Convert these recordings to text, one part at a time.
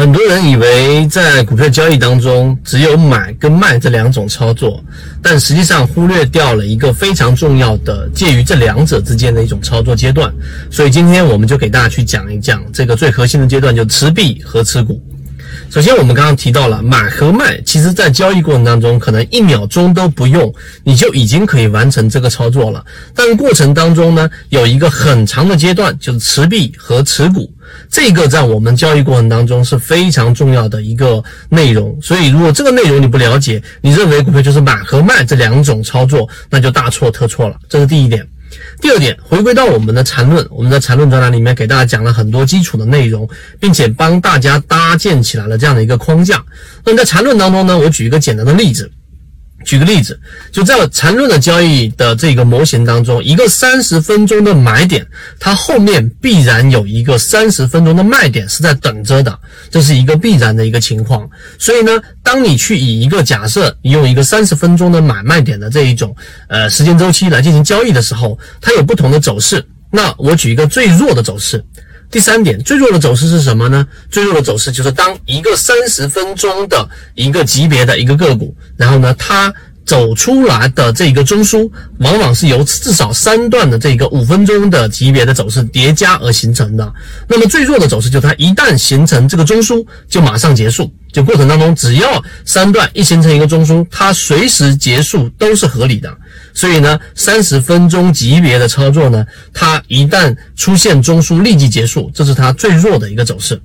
很多人以为在股票交易当中只有买跟卖这两种操作，但实际上忽略掉了一个非常重要的介于这两者之间的一种操作阶段。所以今天我们就给大家去讲一讲这个最核心的阶段，就持币和持股。首先，我们刚刚提到了买和卖，其实在交易过程当中，可能一秒钟都不用，你就已经可以完成这个操作了。但过程当中呢，有一个很长的阶段，就是持币和持股，这个在我们交易过程当中是非常重要的一个内容。所以，如果这个内容你不了解，你认为股票就是买和卖这两种操作，那就大错特错了。这是第一点。第二点，回归到我们的缠论，我们在缠论专栏里面给大家讲了很多基础的内容，并且帮大家搭建起来了这样的一个框架。那么在缠论当中呢，我举一个简单的例子。举个例子，就在缠论的交易的这个模型当中，一个三十分钟的买点，它后面必然有一个三十分钟的卖点是在等着的，这是一个必然的一个情况。所以呢，当你去以一个假设，你用一个三十分钟的买卖点的这一种呃时间周期来进行交易的时候，它有不同的走势。那我举一个最弱的走势。第三点，最弱的走势是什么呢？最弱的走势就是当一个三十分钟的一个级别的一个个股，然后呢，它走出来的这个中枢，往往是由至少三段的这个五分钟的级别的走势叠加而形成的。那么最弱的走势就是它一旦形成这个中枢，就马上结束。就过程当中，只要三段一形成一个中枢，它随时结束都是合理的。所以呢，三十分钟级别的操作呢，它一旦出现中枢立即结束，这是它最弱的一个走势。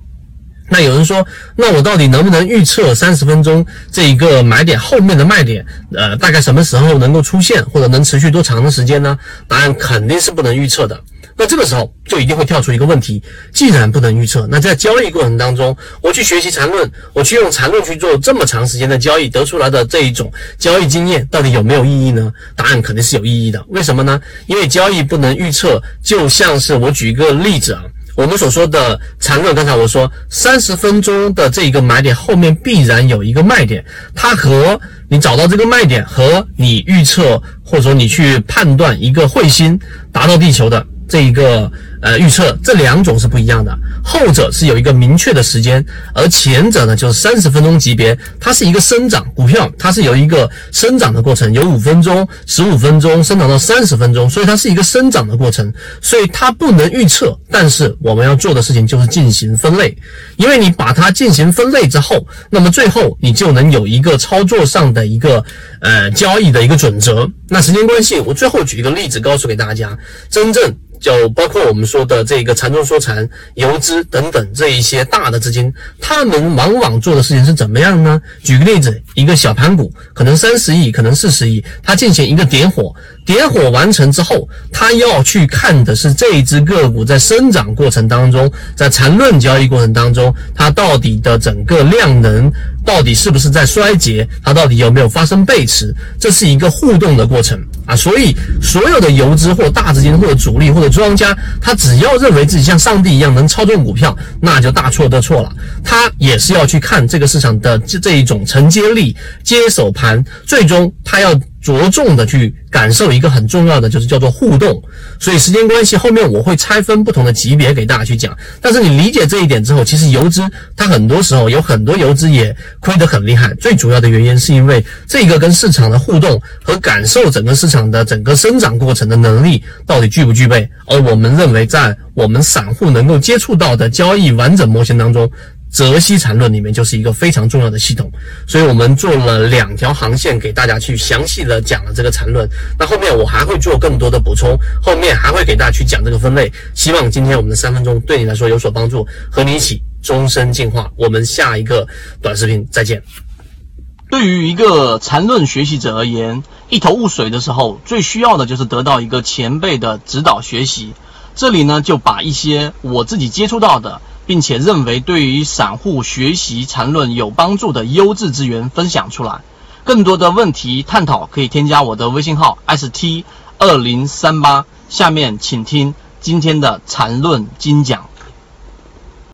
那有人说，那我到底能不能预测三十分钟这一个买点后面的卖点？呃，大概什么时候能够出现，或者能持续多长的时间呢？答案肯定是不能预测的。那这个时候就一定会跳出一个问题：既然不能预测，那在交易过程当中，我去学习缠论，我去用缠论去做这么长时间的交易，得出来的这一种交易经验，到底有没有意义呢？答案肯定是有意义的。为什么呢？因为交易不能预测，就像是我举一个例子啊，我们所说的缠论，刚才我说三十分钟的这一个买点后面必然有一个卖点，它和你找到这个卖点和你预测或者说你去判断一个彗星达到地球的。这一个呃预测，这两种是不一样的。后者是有一个明确的时间，而前者呢就是三十分钟级别，它是一个生长股票，它是有一个生长的过程，有五分钟、十五分钟，生长到三十分钟，所以它是一个生长的过程，所以它不能预测。但是我们要做的事情就是进行分类，因为你把它进行分类之后，那么最后你就能有一个操作上的一个呃交易的一个准则。那时间关系，我最后举一个例子告诉给大家，真正。就包括我们说的这个缠中说禅、游资等等这一些大的资金，他们往往做的事情是怎么样呢？举个例子，一个小盘股可能三十亿，可能四十亿，它进行一个点火，点火完成之后，他要去看的是这一只个股在生长过程当中，在缠论交易过程当中，它到底的整个量能。到底是不是在衰竭？它到底有没有发生背驰？这是一个互动的过程啊！所以所有的游资或大资金或者主力或者庄家，他只要认为自己像上帝一样能操纵股票，那就大错特错了。他也是要去看这个市场的这这一种承接力、接手盘，最终他要。着重的去感受一个很重要的，就是叫做互动。所以时间关系，后面我会拆分不同的级别给大家去讲。但是你理解这一点之后，其实游资它很多时候有很多游资也亏得很厉害。最主要的原因是因为这个跟市场的互动和感受整个市场的整个生长过程的能力到底具不具备？而我们认为，在我们散户能够接触到的交易完整模型当中。泽西缠论里面就是一个非常重要的系统，所以我们做了两条航线给大家去详细的讲了这个缠论。那后面我还会做更多的补充，后面还会给大家去讲这个分类。希望今天我们的三分钟对你来说有所帮助，和你一起终身进化。我们下一个短视频再见。对于一个缠论学习者而言，一头雾水的时候，最需要的就是得到一个前辈的指导学习。这里呢，就把一些我自己接触到的。并且认为对于散户学习缠论有帮助的优质资源分享出来。更多的问题探讨可以添加我的微信号 st 二零三八。下面请听今天的缠论精讲。